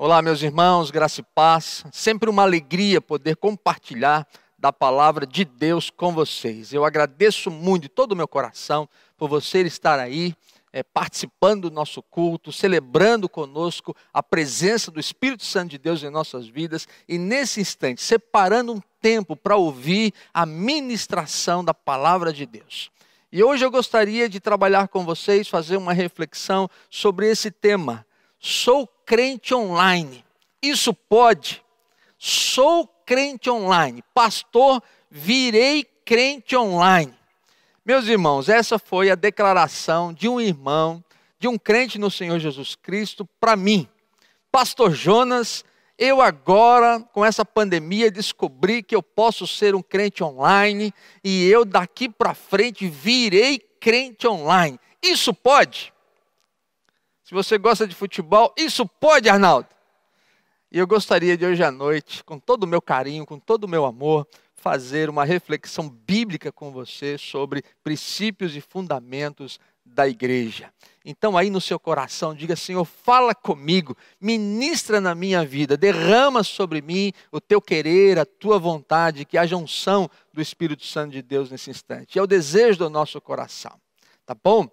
Olá, meus irmãos, graça e paz. Sempre uma alegria poder compartilhar da palavra de Deus com vocês. Eu agradeço muito de todo o meu coração por você estar aí é, participando do nosso culto, celebrando conosco a presença do Espírito Santo de Deus em nossas vidas e nesse instante separando um tempo para ouvir a ministração da palavra de Deus. E hoje eu gostaria de trabalhar com vocês, fazer uma reflexão sobre esse tema Sou crente online. Isso pode? Sou crente online. Pastor, virei crente online. Meus irmãos, essa foi a declaração de um irmão, de um crente no Senhor Jesus Cristo, para mim. Pastor Jonas, eu agora, com essa pandemia, descobri que eu posso ser um crente online e eu daqui para frente virei crente online. Isso pode? Se você gosta de futebol, isso pode, Arnaldo. E eu gostaria de hoje à noite, com todo o meu carinho, com todo o meu amor, fazer uma reflexão bíblica com você sobre princípios e fundamentos da igreja. Então, aí no seu coração, diga: Senhor, fala comigo, ministra na minha vida, derrama sobre mim o teu querer, a tua vontade, que haja unção do Espírito Santo de Deus nesse instante. É o desejo do nosso coração, tá bom?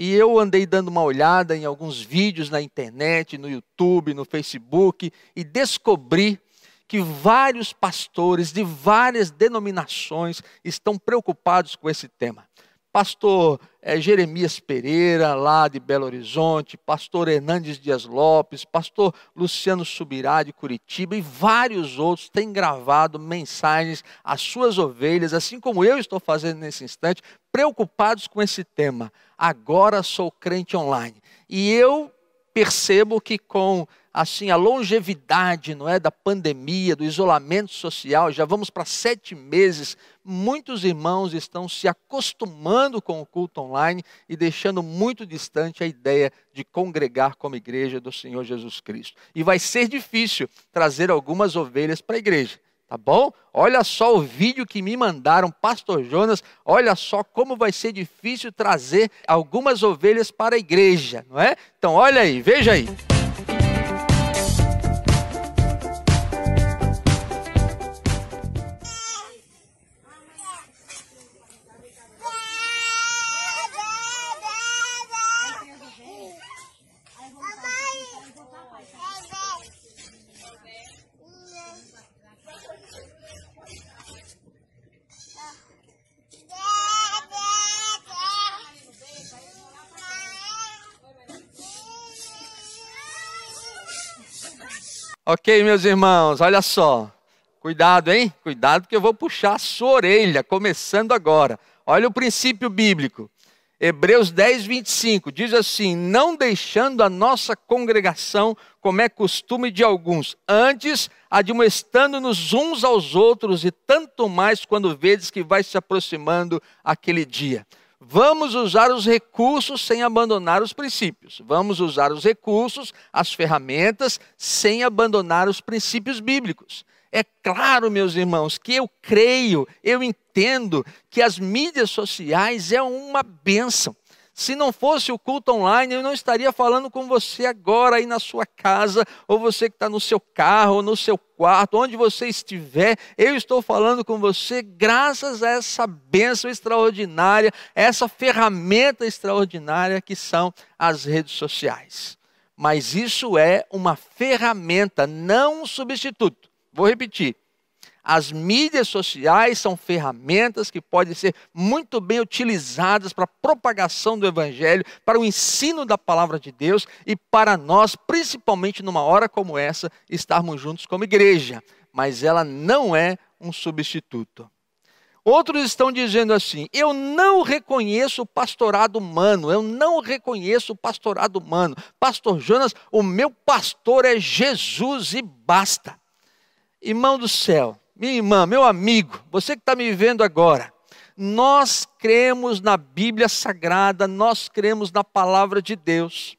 E eu andei dando uma olhada em alguns vídeos na internet, no YouTube, no Facebook, e descobri que vários pastores de várias denominações estão preocupados com esse tema pastor é, Jeremias Pereira, lá de Belo Horizonte, pastor Hernandes Dias Lopes, pastor Luciano Subirá, de Curitiba, e vários outros têm gravado mensagens às suas ovelhas, assim como eu estou fazendo nesse instante, preocupados com esse tema. Agora sou crente online. E eu percebo que com assim a longevidade, não é, da pandemia, do isolamento social, já vamos para sete meses. Muitos irmãos estão se acostumando com o culto online e deixando muito distante a ideia de congregar como igreja do Senhor Jesus Cristo. E vai ser difícil trazer algumas ovelhas para a igreja. Tá bom? Olha só o vídeo que me mandaram, Pastor Jonas. Olha só como vai ser difícil trazer algumas ovelhas para a igreja, não é? Então, olha aí, veja aí. Ok, meus irmãos, olha só. Cuidado, hein? Cuidado que eu vou puxar a sua orelha, começando agora. Olha o princípio bíblico. Hebreus 10, 25 diz assim: Não deixando a nossa congregação, como é costume de alguns, antes admoestando-nos uns aos outros, e tanto mais quando vedes que vai se aproximando aquele dia. Vamos usar os recursos sem abandonar os princípios. Vamos usar os recursos, as ferramentas, sem abandonar os princípios bíblicos. É claro, meus irmãos, que eu creio, eu entendo que as mídias sociais é uma bênção. Se não fosse o culto online, eu não estaria falando com você agora aí na sua casa, ou você que está no seu carro, ou no seu quarto, onde você estiver. Eu estou falando com você graças a essa bênção extraordinária, essa ferramenta extraordinária que são as redes sociais. Mas isso é uma ferramenta, não um substituto. Vou repetir as mídias sociais são ferramentas que podem ser muito bem utilizadas para a propagação do Evangelho, para o ensino da palavra de Deus e para nós, principalmente numa hora como essa, estarmos juntos como igreja. Mas ela não é um substituto. Outros estão dizendo assim: eu não reconheço o pastorado humano, eu não reconheço o pastorado humano. Pastor Jonas, o meu pastor é Jesus e basta. Irmão do céu, minha irmã, meu amigo, você que está me vendo agora, nós cremos na Bíblia Sagrada, nós cremos na palavra de Deus.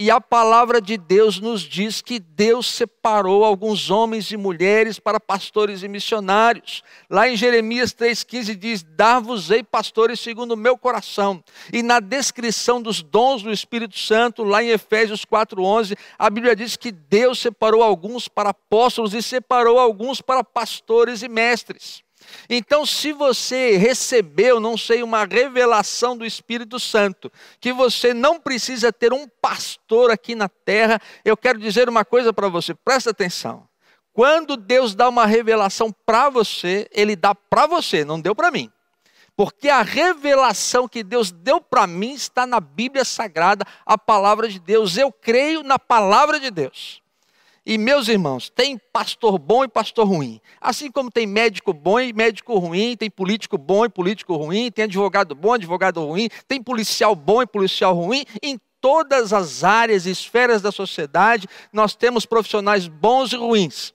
E a palavra de Deus nos diz que Deus separou alguns homens e mulheres para pastores e missionários. Lá em Jeremias 3,15 diz: Dar-vos-ei pastores segundo o meu coração. E na descrição dos dons do Espírito Santo, lá em Efésios 4,11, a Bíblia diz que Deus separou alguns para apóstolos e separou alguns para pastores e mestres. Então, se você recebeu, não sei, uma revelação do Espírito Santo, que você não precisa ter um pastor aqui na terra, eu quero dizer uma coisa para você, presta atenção. Quando Deus dá uma revelação para você, Ele dá para você, não deu para mim. Porque a revelação que Deus deu para mim está na Bíblia Sagrada, a palavra de Deus. Eu creio na palavra de Deus. E meus irmãos, tem pastor bom e pastor ruim. Assim como tem médico bom e médico ruim, tem político bom e político ruim, tem advogado bom e advogado ruim, tem policial bom e policial ruim. Em todas as áreas e esferas da sociedade, nós temos profissionais bons e ruins.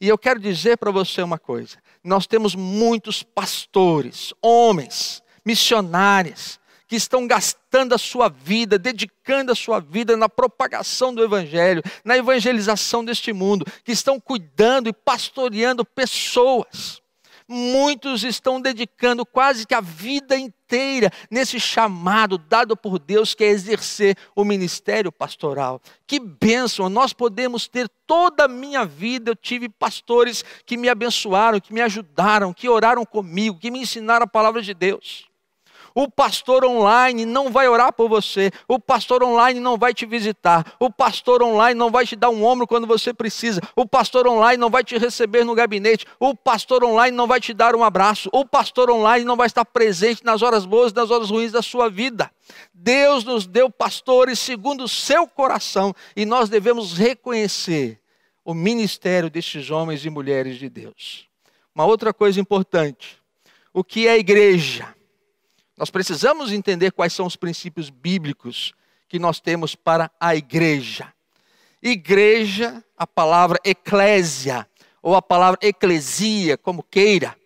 E eu quero dizer para você uma coisa: nós temos muitos pastores, homens, missionários, que estão gastando a sua vida, dedicando a sua vida na propagação do Evangelho, na evangelização deste mundo, que estão cuidando e pastoreando pessoas. Muitos estão dedicando quase que a vida inteira nesse chamado dado por Deus, que é exercer o ministério pastoral. Que bênção! Nós podemos ter toda a minha vida. Eu tive pastores que me abençoaram, que me ajudaram, que oraram comigo, que me ensinaram a palavra de Deus. O pastor online não vai orar por você. O pastor online não vai te visitar. O pastor online não vai te dar um ombro quando você precisa. O pastor online não vai te receber no gabinete. O pastor online não vai te dar um abraço. O pastor online não vai estar presente nas horas boas e nas horas ruins da sua vida. Deus nos deu pastores segundo o seu coração e nós devemos reconhecer o ministério destes homens e mulheres de Deus. Uma outra coisa importante: o que é igreja? Nós precisamos entender quais são os princípios bíblicos que nós temos para a igreja. Igreja, a palavra eclésia, ou a palavra eclesia, como queira,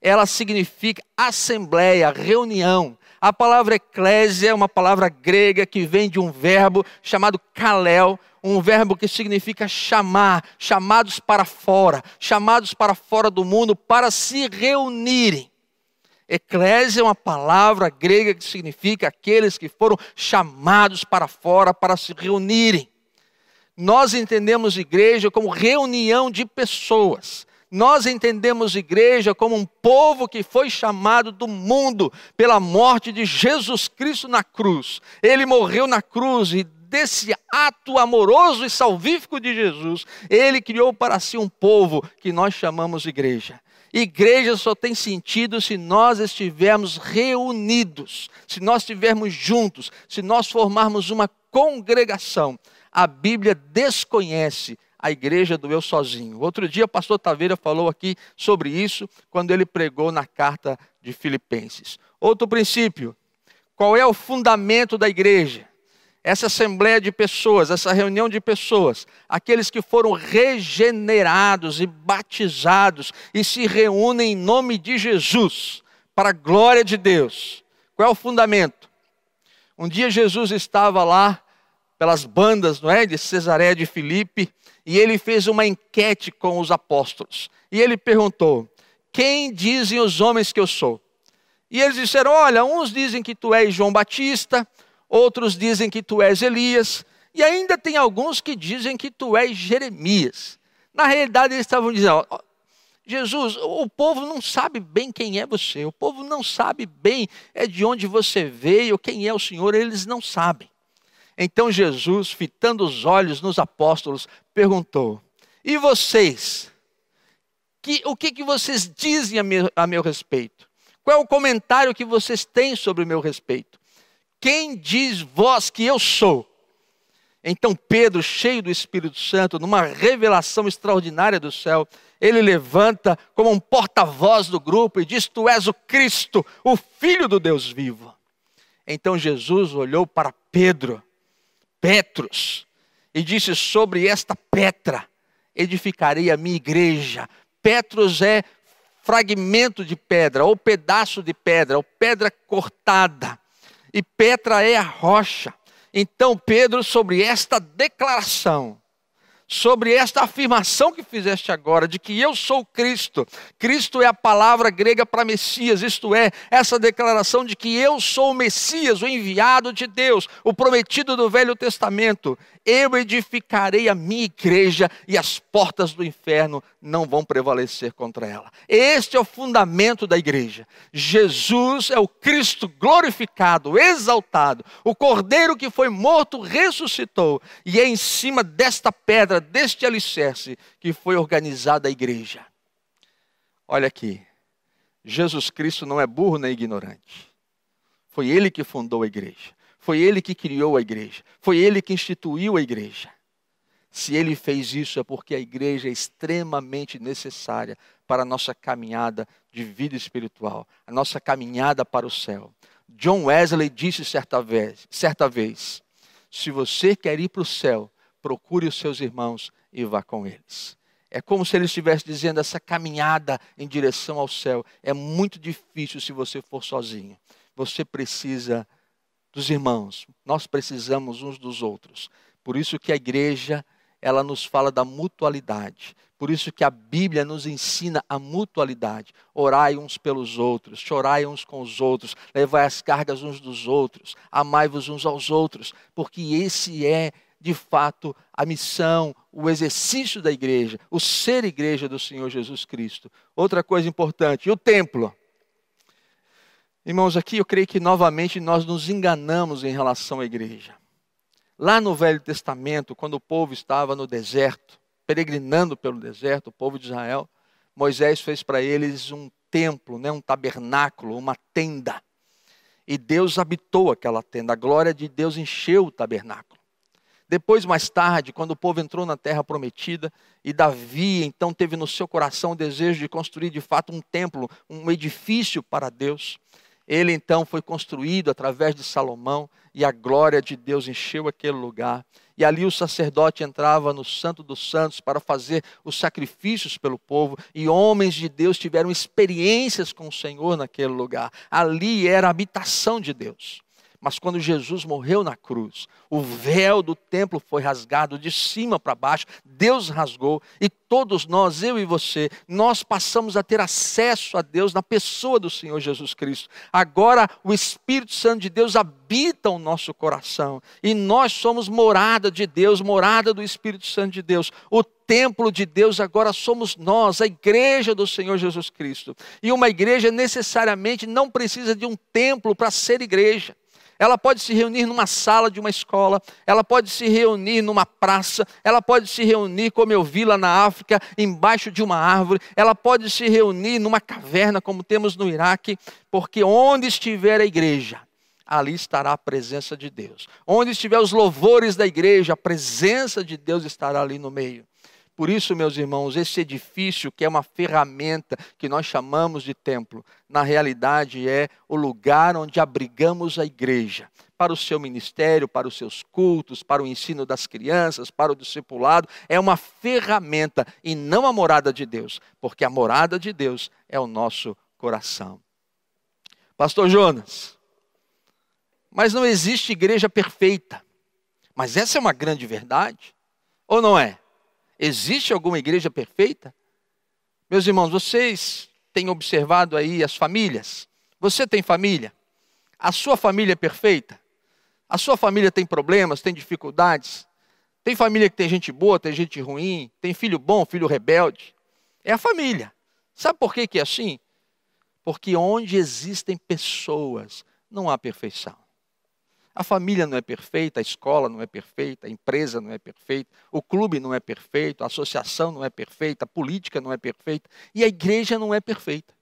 ela significa assembleia, reunião. A palavra eclésia é uma palavra grega que vem de um verbo chamado kalel, um verbo que significa chamar, chamados para fora, chamados para fora do mundo para se reunirem. Eclésia é uma palavra grega que significa aqueles que foram chamados para fora para se reunirem. Nós entendemos igreja como reunião de pessoas. Nós entendemos igreja como um povo que foi chamado do mundo pela morte de Jesus Cristo na cruz. Ele morreu na cruz e desse ato amoroso e salvífico de Jesus, ele criou para si um povo que nós chamamos igreja. Igreja só tem sentido se nós estivermos reunidos, se nós estivermos juntos, se nós formarmos uma congregação. A Bíblia desconhece a igreja do eu sozinho. Outro dia o pastor Taveira falou aqui sobre isso quando ele pregou na carta de Filipenses. Outro princípio: qual é o fundamento da igreja? Essa assembleia de pessoas, essa reunião de pessoas, aqueles que foram regenerados e batizados e se reúnem em nome de Jesus, para a glória de Deus. Qual é o fundamento? Um dia Jesus estava lá pelas bandas, não é, de Cesareia de Filipe, e ele fez uma enquete com os apóstolos. E ele perguntou: "Quem dizem os homens que eu sou?" E eles disseram: "Olha, uns dizem que tu és João Batista, outros dizem que tu és Elias, e ainda tem alguns que dizem que tu és Jeremias. Na realidade, eles estavam dizendo: Jesus, o povo não sabe bem quem é você, o povo não sabe bem é de onde você veio, quem é o Senhor, eles não sabem. Então Jesus, fitando os olhos nos apóstolos, perguntou: E vocês? Que, o que, que vocês dizem a meu, a meu respeito? Qual é o comentário que vocês têm sobre o meu respeito? Quem diz vós que eu sou? Então Pedro, cheio do Espírito Santo, numa revelação extraordinária do céu, ele levanta como um porta-voz do grupo e diz: Tu és o Cristo, o Filho do Deus vivo. Então Jesus olhou para Pedro, Petros, e disse: Sobre esta pedra edificarei a minha igreja. Petros é fragmento de pedra, ou pedaço de pedra, ou pedra cortada e Petra é a rocha. Então, Pedro, sobre esta declaração, sobre esta afirmação que fizeste agora, de que eu sou Cristo. Cristo é a palavra grega para Messias, isto é, essa declaração de que eu sou o Messias, o enviado de Deus, o prometido do Velho Testamento. Eu edificarei a minha igreja e as portas do inferno não vão prevalecer contra ela. Este é o fundamento da igreja. Jesus é o Cristo glorificado, exaltado, o Cordeiro que foi morto, ressuscitou, e é em cima desta pedra, deste alicerce, que foi organizada a igreja. Olha aqui, Jesus Cristo não é burro nem ignorante. Foi ele que fundou a igreja. Foi ele que criou a igreja. Foi ele que instituiu a igreja. Se ele fez isso é porque a igreja é extremamente necessária para a nossa caminhada de vida espiritual, a nossa caminhada para o céu. John Wesley disse certa vez, certa vez: se você quer ir para o céu, procure os seus irmãos e vá com eles. É como se ele estivesse dizendo: essa caminhada em direção ao céu é muito difícil se você for sozinho. Você precisa dos irmãos, nós precisamos uns dos outros. Por isso que a igreja ela nos fala da mutualidade. Por isso que a Bíblia nos ensina a mutualidade. Orai uns pelos outros, chorai uns com os outros, levai as cargas uns dos outros, amai-vos uns aos outros, porque esse é, de fato, a missão, o exercício da igreja, o ser igreja do Senhor Jesus Cristo. Outra coisa importante, o templo. Irmãos, aqui eu creio que novamente nós nos enganamos em relação à igreja. Lá no Velho Testamento, quando o povo estava no deserto, peregrinando pelo deserto, o povo de Israel, Moisés fez para eles um templo, né, um tabernáculo, uma tenda. E Deus habitou aquela tenda, a glória de Deus encheu o tabernáculo. Depois, mais tarde, quando o povo entrou na terra prometida, e Davi então teve no seu coração o desejo de construir de fato um templo, um edifício para Deus, ele então foi construído através de Salomão e a glória de Deus encheu aquele lugar. E ali o sacerdote entrava no Santo dos Santos para fazer os sacrifícios pelo povo, e homens de Deus tiveram experiências com o Senhor naquele lugar. Ali era a habitação de Deus. Mas quando Jesus morreu na cruz, o véu do templo foi rasgado de cima para baixo, Deus rasgou, e todos nós, eu e você, nós passamos a ter acesso a Deus na pessoa do Senhor Jesus Cristo. Agora o Espírito Santo de Deus habita o nosso coração, e nós somos morada de Deus, morada do Espírito Santo de Deus. O templo de Deus agora somos nós, a igreja do Senhor Jesus Cristo. E uma igreja necessariamente não precisa de um templo para ser igreja. Ela pode se reunir numa sala de uma escola, ela pode se reunir numa praça, ela pode se reunir, como eu vi lá na África, embaixo de uma árvore, ela pode se reunir numa caverna, como temos no Iraque, porque onde estiver a igreja, ali estará a presença de Deus. Onde estiver os louvores da igreja, a presença de Deus estará ali no meio. Por isso, meus irmãos, esse edifício, que é uma ferramenta que nós chamamos de templo, na realidade é o lugar onde abrigamos a igreja para o seu ministério, para os seus cultos, para o ensino das crianças, para o discipulado, é uma ferramenta e não a morada de Deus, porque a morada de Deus é o nosso coração. Pastor Jonas, mas não existe igreja perfeita. Mas essa é uma grande verdade, ou não é? Existe alguma igreja perfeita? Meus irmãos, vocês têm observado aí as famílias? Você tem família? A sua família é perfeita? A sua família tem problemas, tem dificuldades? Tem família que tem gente boa, tem gente ruim, tem filho bom, filho rebelde? É a família. Sabe por que, é assim? Porque onde existem pessoas, não há perfeição. A família não é perfeita, a escola não é perfeita, a empresa não é perfeita, o clube não é perfeito, a associação não é perfeita, a política não é perfeita e a igreja não é perfeita.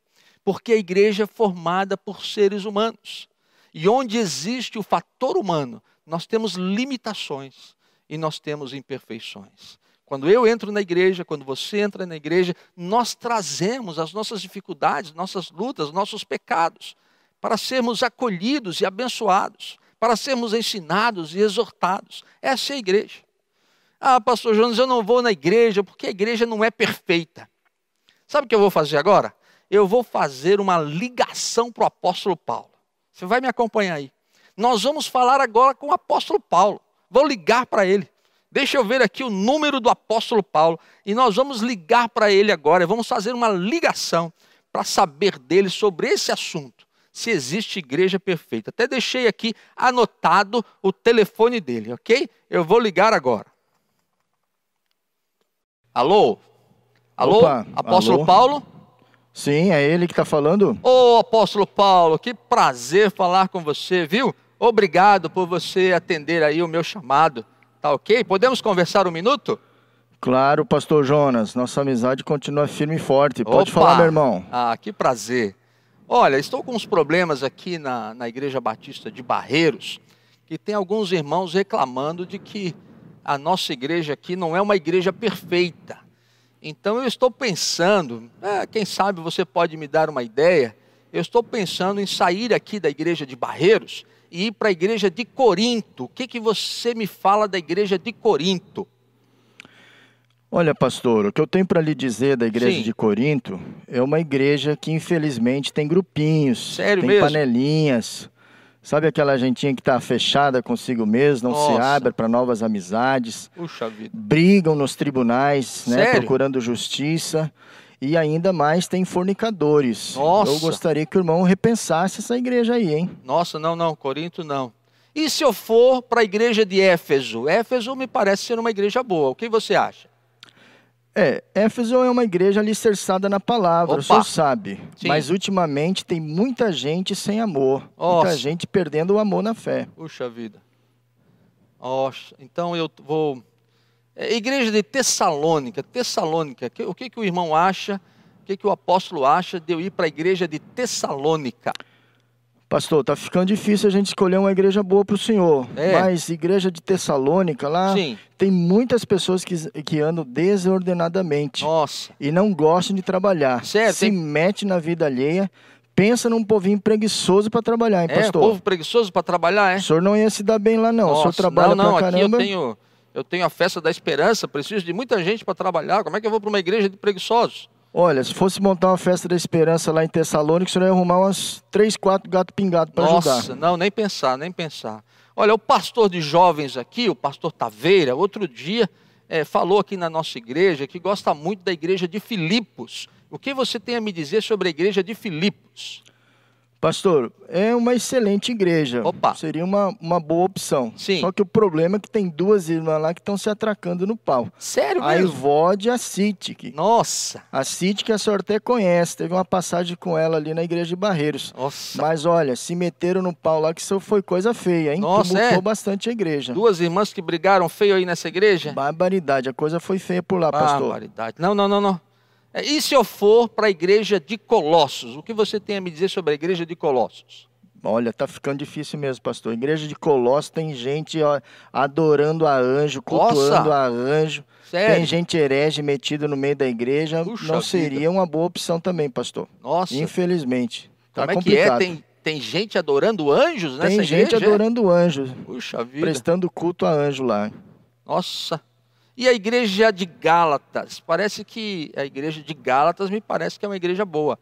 Porque a igreja é formada por seres humanos. E onde existe o fator humano, nós temos limitações e nós temos imperfeições. Quando eu entro na igreja, quando você entra na igreja, nós trazemos as nossas dificuldades, nossas lutas, nossos pecados, para sermos acolhidos e abençoados para sermos ensinados e exortados. Essa é a igreja. Ah, pastor Jonas, eu não vou na igreja porque a igreja não é perfeita. Sabe o que eu vou fazer agora? Eu vou fazer uma ligação para o apóstolo Paulo. Você vai me acompanhar aí. Nós vamos falar agora com o apóstolo Paulo. Vou ligar para ele. Deixa eu ver aqui o número do apóstolo Paulo e nós vamos ligar para ele agora. Vamos fazer uma ligação para saber dele sobre esse assunto. Se existe igreja perfeita. Até deixei aqui anotado o telefone dele, ok? Eu vou ligar agora. Alô? Alô? Opa, apóstolo alô? Paulo? Sim, é ele que está falando? Ô apóstolo Paulo, que prazer falar com você, viu? Obrigado por você atender aí o meu chamado. Tá ok? Podemos conversar um minuto? Claro, pastor Jonas, nossa amizade continua firme e forte. Pode Opa! falar, meu irmão. Ah, que prazer. Olha, estou com uns problemas aqui na, na Igreja Batista de Barreiros, que tem alguns irmãos reclamando de que a nossa igreja aqui não é uma igreja perfeita. Então eu estou pensando, é, quem sabe você pode me dar uma ideia, eu estou pensando em sair aqui da igreja de Barreiros e ir para a igreja de Corinto. O que, que você me fala da igreja de Corinto? Olha, pastor, o que eu tenho para lhe dizer da igreja Sim. de Corinto é uma igreja que infelizmente tem grupinhos, Sério tem mesmo? panelinhas. Sabe aquela gentinha que está fechada consigo mesmo, não se Nossa. abre para novas amizades, Puxa vida. brigam nos tribunais, né, procurando justiça. E ainda mais tem fornicadores. Nossa. Eu gostaria que o irmão repensasse essa igreja aí, hein? Nossa, não, não, Corinto não. E se eu for para a igreja de Éfeso? Éfeso me parece ser uma igreja boa. O que você acha? É, Éfeso é uma igreja alicerçada na palavra, Opa. o senhor sabe. Sim. Mas ultimamente tem muita gente sem amor. Nossa. Muita gente perdendo o amor na fé. Puxa vida. Nossa, então eu vou. É, igreja de Tessalônica, Tessalônica. que- O que, que o irmão acha? O que, que o apóstolo acha de eu ir para a igreja de Tessalônica? Pastor, tá ficando difícil a gente escolher uma igreja boa para o senhor. É. Mas igreja de Tessalônica lá, Sim. tem muitas pessoas que, que andam desordenadamente Nossa. e não gostam de trabalhar. Sério, Se tem- mete na vida alheia, pensa num povinho preguiçoso para trabalhar, hein, É, pastor? povo preguiçoso para trabalhar, é? O senhor não ia se dar bem lá, não. o senhor Nossa, trabalha não, não, pra aqui eu caramba. tenho, eu tenho a festa da esperança, preciso de muita gente para trabalhar. Como é que eu vou para uma igreja de preguiçosos? Olha, se fosse montar uma festa da esperança lá em Tessalônica, senhor ia arrumar umas três, quatro gato pingado para Nossa, ajudar. não, nem pensar, nem pensar. Olha, o pastor de jovens aqui, o pastor Taveira, outro dia eh, falou aqui na nossa igreja que gosta muito da igreja de Filipos. O que você tem a me dizer sobre a igreja de Filipos? Pastor, é uma excelente igreja. Opa. Seria uma, uma boa opção. Sim. Só que o problema é que tem duas irmãs lá que estão se atracando no pau. Sério A mesmo? Ivode e a Citic. Nossa, A Citic a senhora até conhece. Teve uma passagem com ela ali na igreja de Barreiros. nossa. Mas olha, se meteram no pau lá que isso foi coisa feia, hein? Nossa, Tumultuou é? bastante a igreja. Duas irmãs que brigaram feio aí nessa igreja? Barbaridade, a coisa foi feia por lá, pastor. Barbaridade. Não, não, não, não. É, E se eu for para a igreja de Colossos? O que você tem a me dizer sobre a igreja de Colossos? Olha, tá ficando difícil mesmo, pastor. Igreja de Colossos tem gente ó, adorando a anjo, cultuando Nossa! a anjo. Sério? Tem gente herege metida no meio da igreja. Puxa Não vida. seria uma boa opção também, pastor. Nossa, Infelizmente. Tá como é que é? complicado. Tem, tem gente adorando anjos nessa Tem gente igreja? adorando anjo, Puxa vida. prestando culto a anjo lá. Nossa. E a igreja de Gálatas? Parece que a igreja de Gálatas me parece que é uma igreja boa.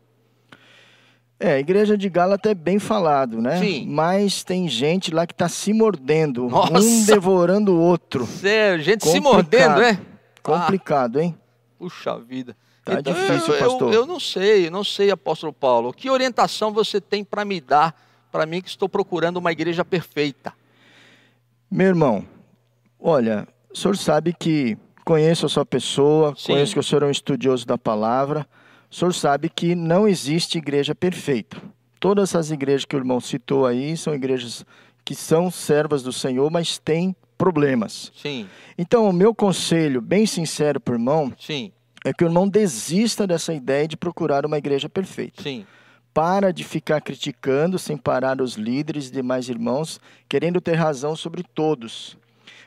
É, a igreja de Gálata é bem falado, né? Sim. Mas tem gente lá que tá se mordendo, Nossa! um devorando o outro. Sério, gente se Complicado. mordendo, é? Complicado, hein? Puxa vida. Tá Então, difícil, eu, eu- pastor. Eu, não sei, eu não sei, apóstolo Paulo. Que orientação você tem para me dar, para mim que estou procurando uma igreja perfeita? Meu irmão, olha, o senhor sabe que conheço a sua pessoa, Sim. conheço que o senhor é um estudioso da palavra. O senhor sabe que não existe igreja perfeita. Todas essas igrejas que o irmão citou aí são igrejas que são servas do Senhor, mas têm problemas. Sim, Então, o meu conselho, bem sincero para o irmão, sim, é que o irmão desista dessa ideia de procurar uma igreja perfeita. sim. Para de ficar criticando sem parar os líderes e demais irmãos, querendo ter razão sobre todos.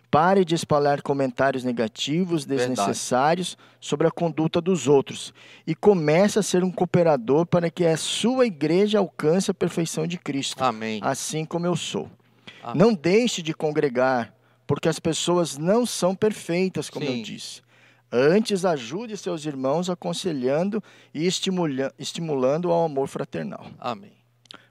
Pare de espalhar comentários negativos, Verdade. desnecessários sobre a conduta dos outros e comece a ser um cooperador para que a sua igreja alcance a perfeição de Cristo, Amém. assim como eu sou. Amém. Não deixe de congregar, porque as pessoas não são perfeitas, como Sim. eu disse. Antes, ajude seus irmãos aconselhando e estimula- estimulando ao amor fraternal. Amém.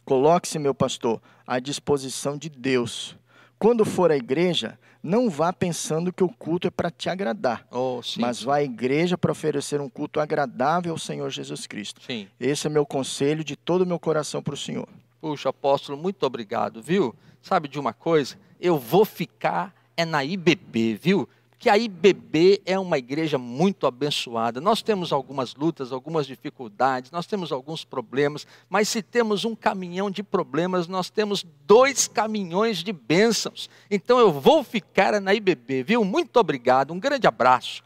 Coloque-se, meu pastor, à disposição de Deus. Quando for à igreja, não vá pensando que o culto é para te agradar, Oh, mas vá à igreja para oferecer um culto agradável ao Senhor Jesus Cristo. Sim. Esse é meu conselho de todo o meu coração para o Senhor. Puxa, apóstolo, muito obrigado, viu? Sabe de uma coisa? Eu vou ficar é na IBB, viu? Que a IBB é uma igreja muito abençoada. Nós temos algumas lutas, algumas dificuldades, nós temos alguns problemas, mas se temos um caminhão de problemas, nós temos dois caminhões de bênçãos. Então eu vou ficar na IBB, viu? Muito obrigado, um grande abraço.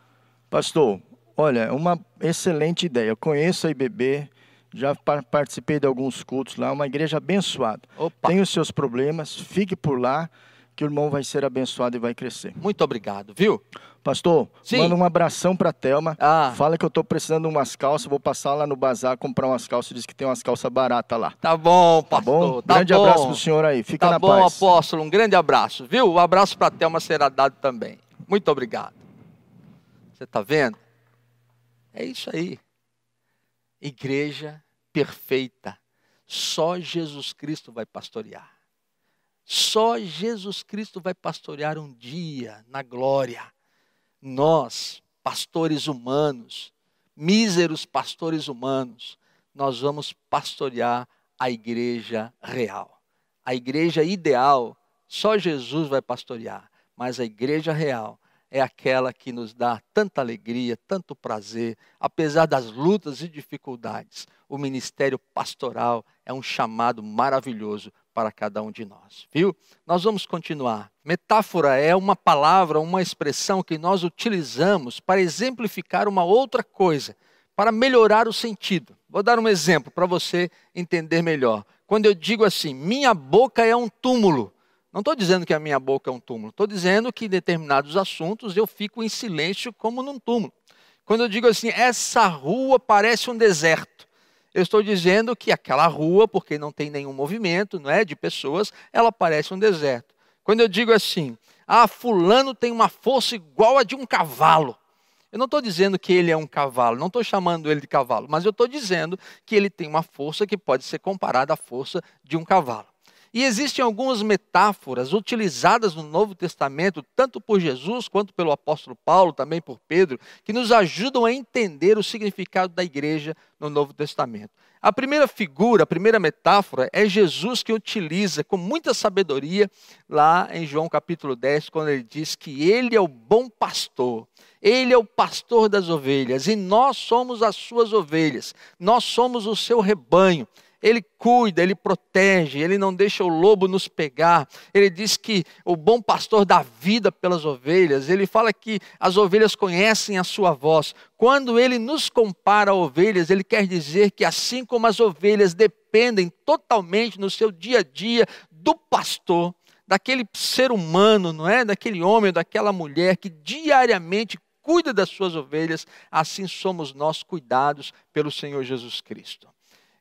Pastor, olha, uma excelente ideia. Eu conheço a IBB, já pa- participei de alguns cultos lá, uma igreja abençoada. Opa, Tem os seus problemas, fique por lá, que o irmão vai ser abençoado e vai crescer. muito obrigado, viu? Pastor, Sim. manda um abração para Thelma. Ah, Fala que eu estou precisando de umas calças, vou passar lá no bazar comprar umas calças, diz que tem umas calças baratas lá. tá bom, Tá pastor. bom? Tá Grande bom. abraço pro senhor aí. Fica Tá na bom, paz. apóstolo, um grande abraço, viu? O abraço para a Thelma será dado também. Muito obrigado. Você está vendo? É isso aí. Igreja perfeita. Só Jesus Cristo vai pastorear. Só Jesus Cristo vai pastorear um dia na glória. Nós, pastores humanos, míseros pastores humanos, nós vamos pastorear a igreja real. A igreja ideal, só Jesus vai pastorear, mas a igreja real é aquela que nos dá tanta alegria, tanto prazer, apesar das lutas e dificuldades. O ministério pastoral é um chamado maravilhoso para cada um de nós, viu? Nós vamos continuar. Metáfora é uma palavra, uma expressão que nós utilizamos para exemplificar uma outra coisa, para melhorar o sentido. Vou dar um exemplo para você entender melhor. Quando eu digo assim, minha boca é um túmulo, não estou dizendo que a minha boca é um túmulo, estou dizendo que em determinados assuntos eu fico em silêncio como num túmulo. Quando eu digo assim, essa rua parece um deserto, eu estou dizendo que aquela rua, porque não tem nenhum movimento, não é, de pessoas, ela parece um deserto. Quando eu digo assim, ah, fulano tem uma força igual a de um cavalo. Eu não estou dizendo que ele é um cavalo, não estou chamando ele de cavalo, mas eu estou dizendo que ele tem uma força que pode ser comparada à força de um cavalo. E existem algumas metáforas utilizadas no Novo Testamento, tanto por Jesus quanto pelo apóstolo Paulo, também por Pedro, que nos ajudam a entender o significado da igreja no Novo Testamento. A primeira figura, a primeira metáfora é Jesus que utiliza com muita sabedoria lá em João capítulo 10, quando ele diz que ele é o bom pastor. Ele é o pastor das ovelhas e nós somos as suas ovelhas. Nós somos o seu rebanho. Ele cuida, ele protege, ele não deixa o lobo nos pegar. Ele diz que o bom pastor dá vida pelas ovelhas. Ele fala que as ovelhas conhecem a sua voz. Quando ele nos compara a ovelhas, ele quer dizer que assim como as ovelhas dependem totalmente no seu dia a dia do pastor, daquele ser humano, não é? Daquele homem daquela mulher que diariamente cuida das suas ovelhas, assim somos nós cuidados pelo Senhor Jesus Cristo.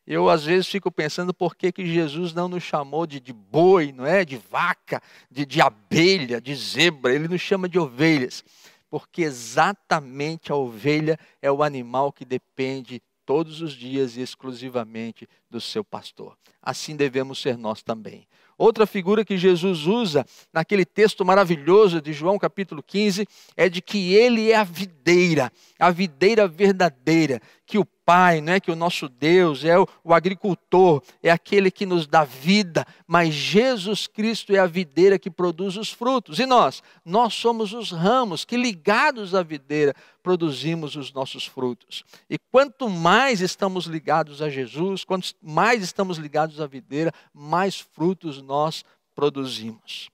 Eu às vezes fico pensando por que, que Jesus não nos chamou de, de boi, não é? De vaca, de, de abelha, de zebra, ele nos chama de ovelhas. Porque exatamente a ovelha é o animal que depende todos os dias e exclusivamente do seu pastor. Assim devemos ser nós também. Outra figura que Jesus usa naquele texto maravilhoso de João capítulo 15 é de que ele é a videira, a videira verdadeira, que o Pai, não é que o nosso Deus é o, o agricultor, é aquele que nos dá vida, mas Jesus Cristo é a videira que produz os frutos. E nós, nós somos os ramos que ligados à videira produzimos os nossos frutos. E quanto mais estamos ligados a Jesus, quanto mais estamos ligados à videira, mais frutos nós produzimos.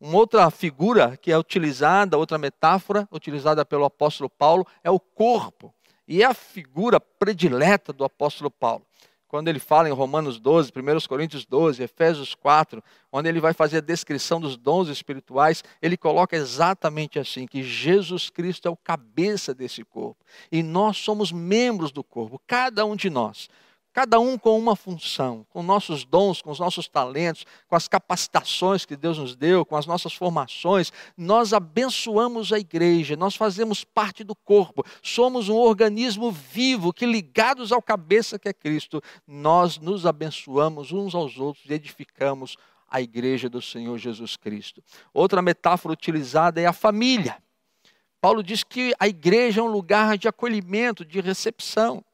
Uma outra figura que é utilizada, outra metáfora utilizada pelo apóstolo Paulo é o corpo. E é a figura predileta do apóstolo Paulo. Quando ele fala em Romanos 12, 1 Coríntios 12, Efésios 4, onde ele vai fazer a descrição dos dons espirituais, ele coloca exatamente assim: que Jesus Cristo é o cabeça desse corpo. E nós somos membros do corpo, cada um de nós. Cada um com uma função, com nossos dons, com os nossos talentos, com as capacitações que Deus nos deu, com as nossas formações, nós abençoamos a igreja, nós fazemos parte do corpo, somos um organismo vivo que, ligados ao cabeça que é Cristo, nós nos abençoamos uns aos outros e edificamos a igreja do Senhor Jesus Cristo. Outra metáfora utilizada é a família. Paulo diz que a igreja é um lugar de acolhimento, de recepção.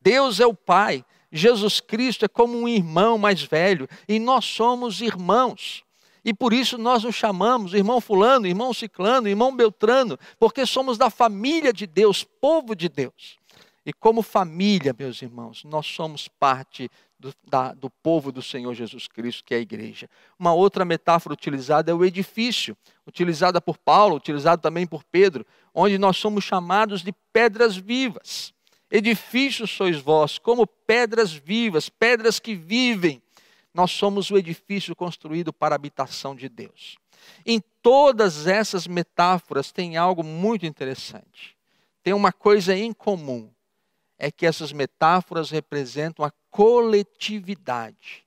Deus é o Pai, Jesus Cristo é como um irmão mais velho e nós somos irmãos. E por isso nós nos chamamos irmão Fulano, irmão Ciclano, irmão Beltrano, porque somos da família de Deus, povo de Deus. E como família, meus irmãos, nós somos parte do, da, do povo do Senhor Jesus Cristo, que é a igreja. Uma outra metáfora utilizada é o edifício, utilizada por Paulo, utilizada também por Pedro, onde nós somos chamados de pedras vivas. Edifícios sois vós, como pedras vivas, pedras que vivem. Nós somos o edifício construído para a habitação de Deus. Em todas essas metáforas tem algo muito interessante. Tem uma coisa em comum: é que essas metáforas representam a coletividade.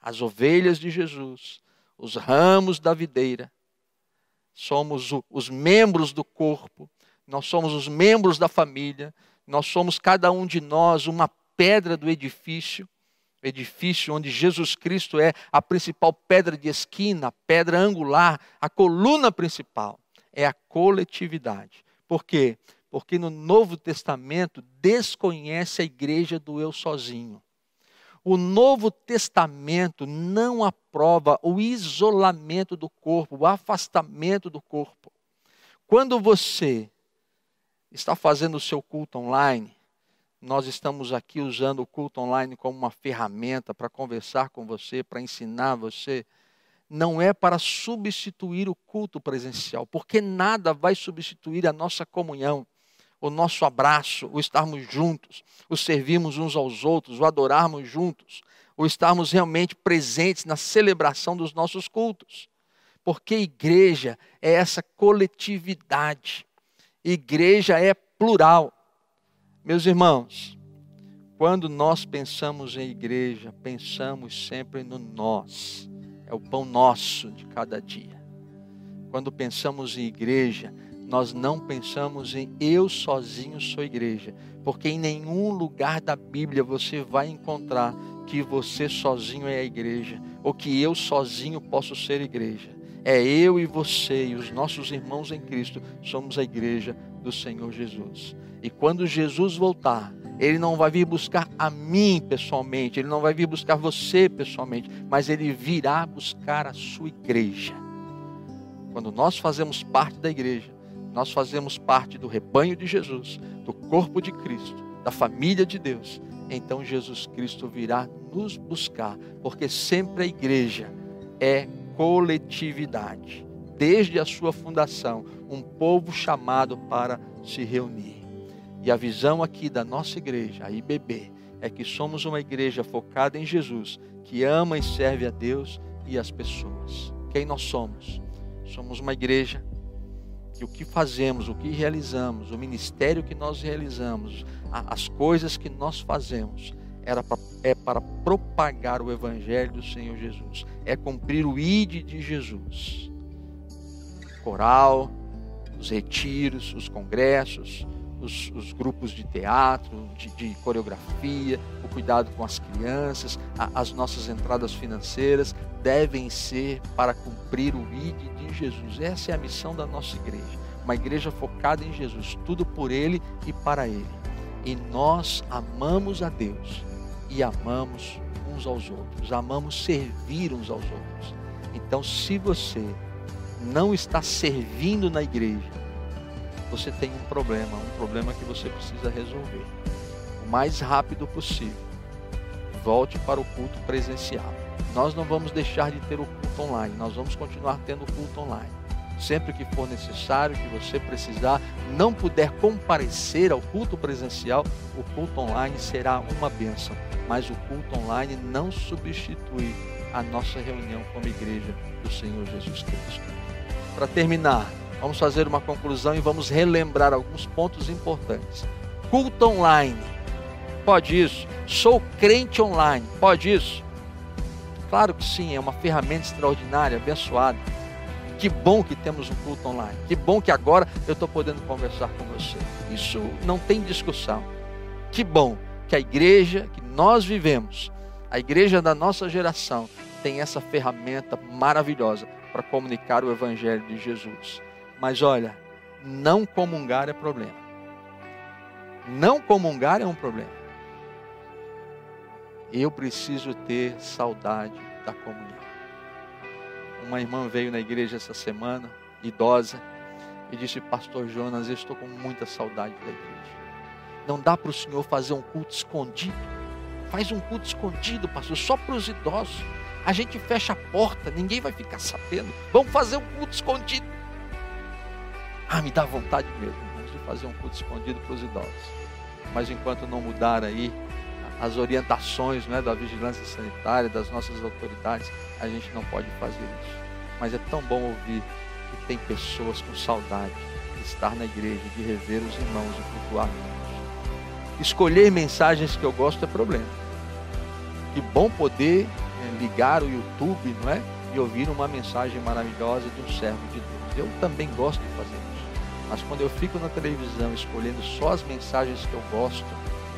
As ovelhas de Jesus, os ramos da videira, somos os membros do corpo, nós somos os membros da família, nós somos cada um de nós uma pedra do edifício, edifício onde Jesus Cristo é a principal pedra de esquina, pedra angular, a coluna principal. É a coletividade. Por quê? Porque no Novo Testamento desconhece a igreja do eu sozinho. O Novo Testamento não aprova o isolamento do corpo, o afastamento do corpo. Quando você está fazendo o seu culto online, nós estamos aqui usando o culto online como uma ferramenta para conversar com você, para ensinar você. Não é para substituir o culto presencial, porque nada vai substituir a nossa comunhão, o nosso abraço, o estarmos juntos, o servirmos uns aos outros, o adorarmos juntos, o estarmos realmente presentes na celebração dos nossos cultos. Porque igreja é essa coletividade Igreja é plural. Meus irmãos, quando nós pensamos em igreja, pensamos sempre no nós. É o pão nosso de cada dia. Quando pensamos em igreja, nós não pensamos em eu sozinho sou igreja, porque em nenhum lugar da Bíblia você vai encontrar que você sozinho é a igreja, ou que eu sozinho posso ser igreja é eu e você e os nossos irmãos em Cristo somos a igreja do Senhor Jesus. E quando Jesus voltar, ele não vai vir buscar a mim pessoalmente, ele não vai vir buscar você pessoalmente, mas ele virá buscar a sua igreja. Quando nós fazemos parte da igreja, nós fazemos parte do rebanho de Jesus, do corpo de Cristo, da família de Deus. Então Jesus Cristo virá nos buscar, porque sempre a igreja é coletividade. Desde a sua fundação, um povo chamado para se reunir. E a visão aqui da nossa igreja, a IBB, é que somos uma igreja focada em Jesus, que ama e serve a Deus e as pessoas. Quem nós somos? Somos uma igreja que o que fazemos, o que realizamos, o ministério que nós realizamos, as coisas que nós fazemos, era pra, é para propagar o Evangelho do Senhor Jesus, é cumprir o ID de Jesus. Coral, os retiros, os congressos, os, os grupos de teatro, de, de, coreografia, o cuidado com as crianças, a, as nossas entradas financeiras devem ser para cumprir o ID de Jesus. Essa é a missão da nossa igreja. Uma igreja focada em Jesus, tudo por Ele e para Ele. E nós amamos a Deus e amamos uns aos outros, amamos servir uns aos outros. Então, se você não está servindo na igreja, você tem um problema, um problema que você precisa resolver. O mais rápido possível. Volte para o culto presencial. Nós não vamos deixar de ter o culto online, nós vamos continuar tendo o culto online. Sempre que for necessário, que você precisar, não puder comparecer ao culto presencial, o culto online será uma bênção mas o culto online não substitui a nossa reunião como igreja do Senhor Jesus Cristo. Para terminar, vamos fazer uma conclusão e vamos relembrar alguns pontos importantes. Culto online Pode isso. Sou crente online. Pode isso. Claro que sim, é uma ferramenta extraordinária, abençoada. Que bom que temos um culto online. Que bom que agora eu estou podendo conversar com você. Isso não tem discussão. Que bom que a igreja que nós vivemos, a igreja da nossa geração, tem essa ferramenta maravilhosa para comunicar o evangelho de Jesus. Mas olha, não comungar é problema. Não comungar é um problema. Eu preciso ter saudade da comunhão. Uma irmã veio na igreja essa semana, idosa, e disse: Pastor Jonas, eu estou com muita saudade da igreja. Não dá para o senhor fazer um culto escondido. Faz um culto escondido, pastor, só para os idosos. A gente fecha a porta, ninguém vai ficar sabendo. Vamos fazer um culto escondido. Ah, me dá vontade mesmo de fazer um culto escondido para os idosos. Mas enquanto não mudar aí as orientações né, da vigilância sanitária, das nossas autoridades, a gente não pode fazer isso. Mas é tão bom ouvir que tem pessoas com saudade de estar na igreja, de rever os irmãos e cultuar juntos. Escolher mensagens que eu gosto é problema. Que bom poder é, ligar o YouTube, não é? E ouvir uma mensagem maravilhosa de um servo de Deus. Eu também gosto de fazer isso. Mas quando eu fico na televisão escolhendo só as mensagens que eu gosto,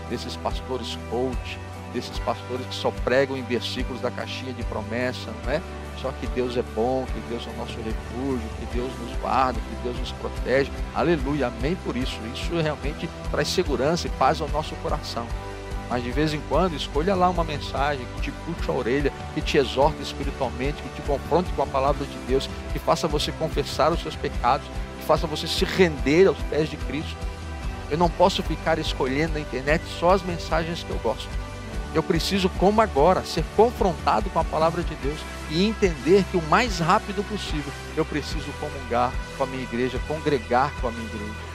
desses pastores coach, desses pastores que só pregam em versículos da caixinha de promessa, não é? Só que Deus é bom, que Deus é o nosso refúgio, que Deus nos guarda, que Deus nos protege. Aleluia, amém por isso. Isso realmente traz segurança e paz ao nosso coração. Mas de vez em quando, escolha lá uma mensagem que te puxe a orelha, que te exorte espiritualmente, que te confronte com a palavra de Deus, que faça você confessar os seus pecados, que faça você se render aos pés de Cristo. Eu não posso ficar escolhendo na internet só as mensagens que eu gosto. Eu preciso, como agora, ser confrontado com a palavra de Deus e entender que o mais rápido possível eu preciso comungar com a minha igreja, congregar com a minha igreja.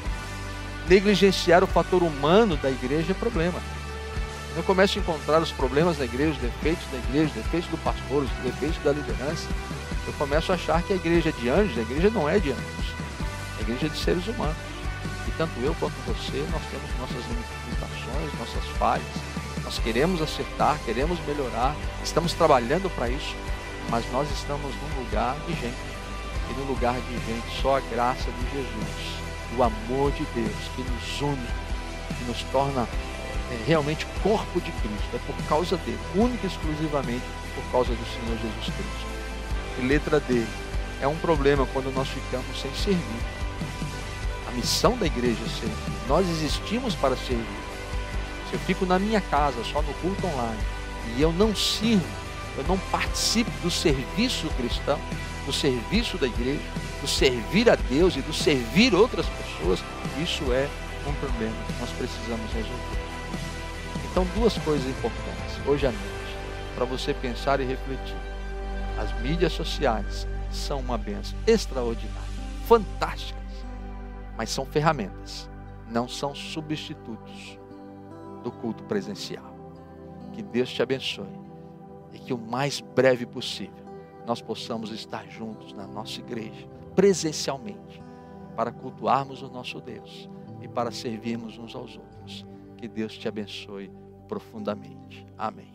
Negligenciar o fator humano da igreja é problema. Eu começo a encontrar os problemas da igreja, os defeitos da igreja, os defeitos do pastor, os defeitos da liderança. Eu começo a achar que a igreja é de anjos, a igreja não é de anjos. A igreja é de seres humanos tanto eu quanto você, nós temos nossas limitações, nossas falhas. Nós queremos acertar, queremos melhorar, estamos trabalhando para isso, mas nós estamos num lugar de gente. E no lugar de gente, só a graça de Jesus, o amor de Deus que nos une, que nos torna é, realmente corpo de Cristo. É por causa dele, única e exclusivamente por causa do Senhor Jesus Cristo. E letra D, é um problema quando nós ficamos sem servir missão da igreja é servir. Nós existimos para servir. Se eu fico na minha casa, só no culto online, e eu não sirvo, eu não participo do serviço cristão, do serviço da igreja, do servir a Deus e do servir outras pessoas, isso é um problema que nós precisamos resolver. Então, duas coisas importantes hoje à noite, para você pensar e refletir. As mídias sociais são uma benção extraordinária, fantástica mas são ferramentas, não são substitutos do culto presencial. Que Deus te abençoe e que o mais breve possível nós possamos estar juntos na nossa igreja, presencialmente, para cultuarmos o nosso Deus e para servirmos uns aos outros. Que Deus te abençoe profundamente. Amém.